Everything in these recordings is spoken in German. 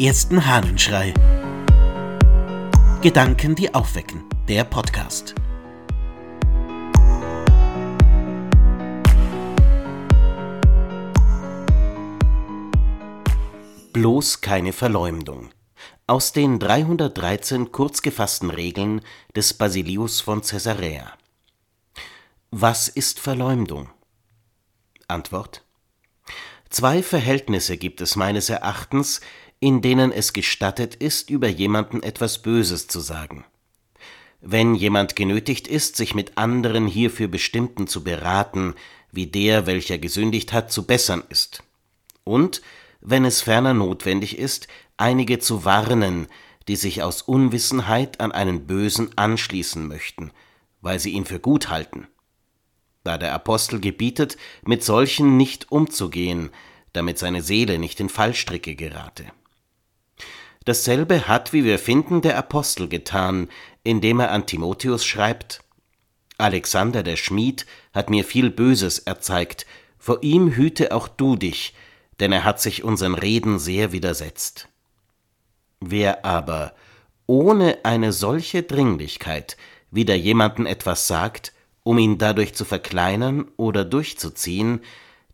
ersten Hahnenschrei. Gedanken, die aufwecken. Der Podcast. Bloß keine Verleumdung. Aus den 313 kurz gefassten Regeln des Basilius von Caesarea. Was ist Verleumdung? Antwort Zwei Verhältnisse gibt es meines Erachtens, in denen es gestattet ist, über jemanden etwas Böses zu sagen. Wenn jemand genötigt ist, sich mit anderen hierfür Bestimmten zu beraten, wie der, welcher gesündigt hat, zu bessern ist. Und wenn es ferner notwendig ist, einige zu warnen, die sich aus Unwissenheit an einen Bösen anschließen möchten, weil sie ihn für gut halten da der Apostel gebietet, mit solchen nicht umzugehen, damit seine Seele nicht in Fallstricke gerate. Dasselbe hat, wie wir finden, der Apostel getan, indem er an Timotheus schreibt Alexander der Schmied hat mir viel Böses erzeigt, vor ihm hüte auch du dich, denn er hat sich unseren Reden sehr widersetzt. Wer aber ohne eine solche Dringlichkeit wieder jemanden etwas sagt, um ihn dadurch zu verkleinern oder durchzuziehen,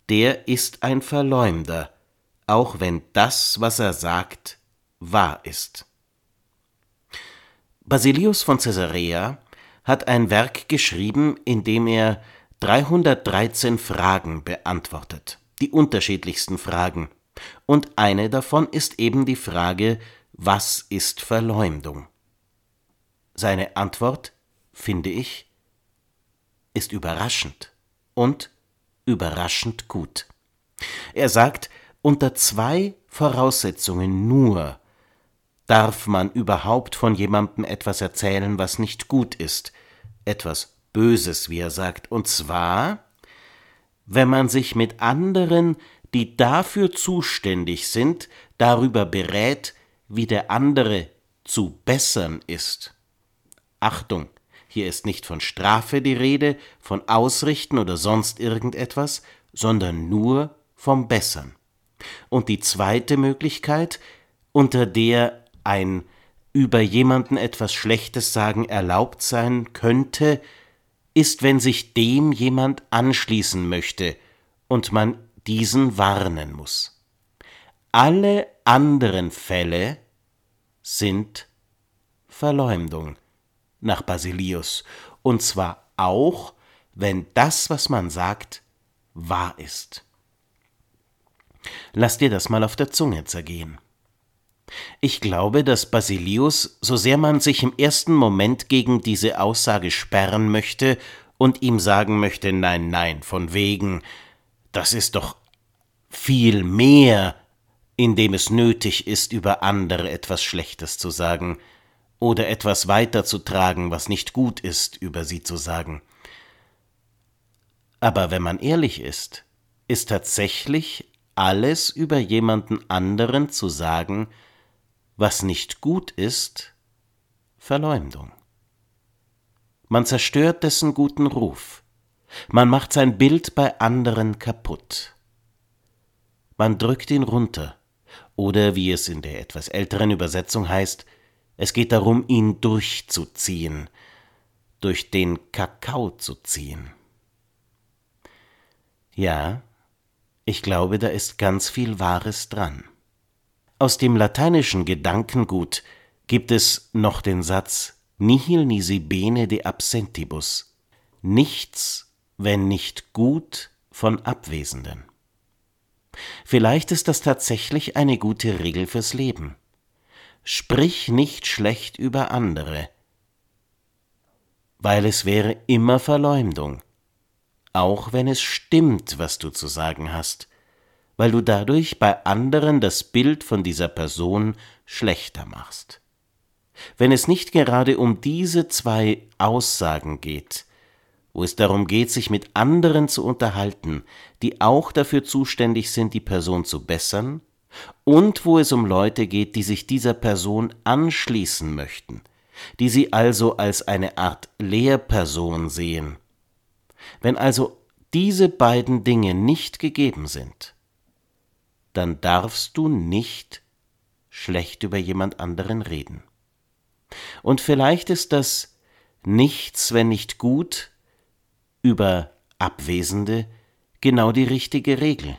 der ist ein Verleumder, auch wenn das, was er sagt, wahr ist. Basilius von Caesarea hat ein Werk geschrieben, in dem er 313 Fragen beantwortet, die unterschiedlichsten Fragen, und eine davon ist eben die Frage, was ist Verleumdung? Seine Antwort, finde ich, ist überraschend und überraschend gut. Er sagt, unter zwei Voraussetzungen nur darf man überhaupt von jemandem etwas erzählen, was nicht gut ist, etwas Böses, wie er sagt, und zwar, wenn man sich mit anderen, die dafür zuständig sind, darüber berät, wie der andere zu bessern ist. Achtung, hier ist nicht von Strafe die Rede, von Ausrichten oder sonst irgendetwas, sondern nur vom Bessern. Und die zweite Möglichkeit, unter der ein über jemanden etwas Schlechtes sagen erlaubt sein könnte, ist, wenn sich dem jemand anschließen möchte und man diesen warnen muss. Alle anderen Fälle sind Verleumdung nach Basilius, und zwar auch, wenn das, was man sagt, wahr ist. Lass dir das mal auf der Zunge zergehen. Ich glaube, dass Basilius, so sehr man sich im ersten Moment gegen diese Aussage sperren möchte und ihm sagen möchte, nein, nein, von wegen, das ist doch viel mehr, indem es nötig ist, über andere etwas Schlechtes zu sagen, oder etwas weiterzutragen, was nicht gut ist, über sie zu sagen. Aber wenn man ehrlich ist, ist tatsächlich alles über jemanden anderen zu sagen, was nicht gut ist, Verleumdung. Man zerstört dessen guten Ruf, man macht sein Bild bei anderen kaputt. Man drückt ihn runter, oder wie es in der etwas älteren Übersetzung heißt, es geht darum, ihn durchzuziehen, durch den Kakao zu ziehen. Ja, ich glaube, da ist ganz viel Wahres dran. Aus dem lateinischen Gedankengut gibt es noch den Satz Nihil nisi bene de absentibus. Nichts, wenn nicht gut von Abwesenden. Vielleicht ist das tatsächlich eine gute Regel fürs Leben. Sprich nicht schlecht über andere, weil es wäre immer Verleumdung, auch wenn es stimmt, was du zu sagen hast, weil du dadurch bei anderen das Bild von dieser Person schlechter machst. Wenn es nicht gerade um diese zwei Aussagen geht, wo es darum geht, sich mit anderen zu unterhalten, die auch dafür zuständig sind, die Person zu bessern, und wo es um Leute geht, die sich dieser Person anschließen möchten, die sie also als eine Art Lehrperson sehen. Wenn also diese beiden Dinge nicht gegeben sind, dann darfst du nicht schlecht über jemand anderen reden. Und vielleicht ist das nichts, wenn nicht gut, über Abwesende genau die richtige Regel.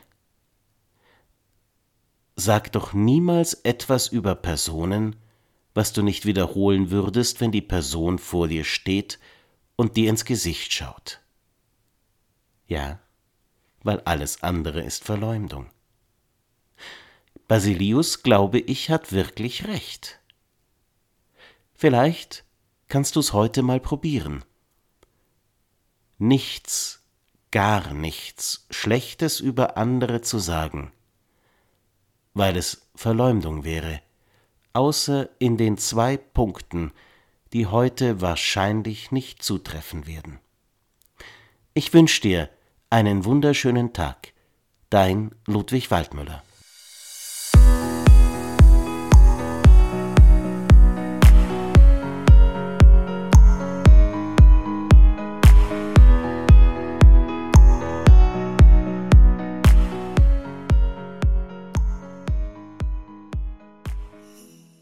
Sag doch niemals etwas über Personen, was du nicht wiederholen würdest, wenn die Person vor dir steht und dir ins Gesicht schaut. Ja, weil alles andere ist Verleumdung. Basilius, glaube ich, hat wirklich recht. Vielleicht kannst du's heute mal probieren. Nichts, gar nichts Schlechtes über andere zu sagen, weil es Verleumdung wäre, außer in den zwei Punkten, die heute wahrscheinlich nicht zutreffen werden. Ich wünsche dir einen wunderschönen Tag. Dein Ludwig Waldmüller.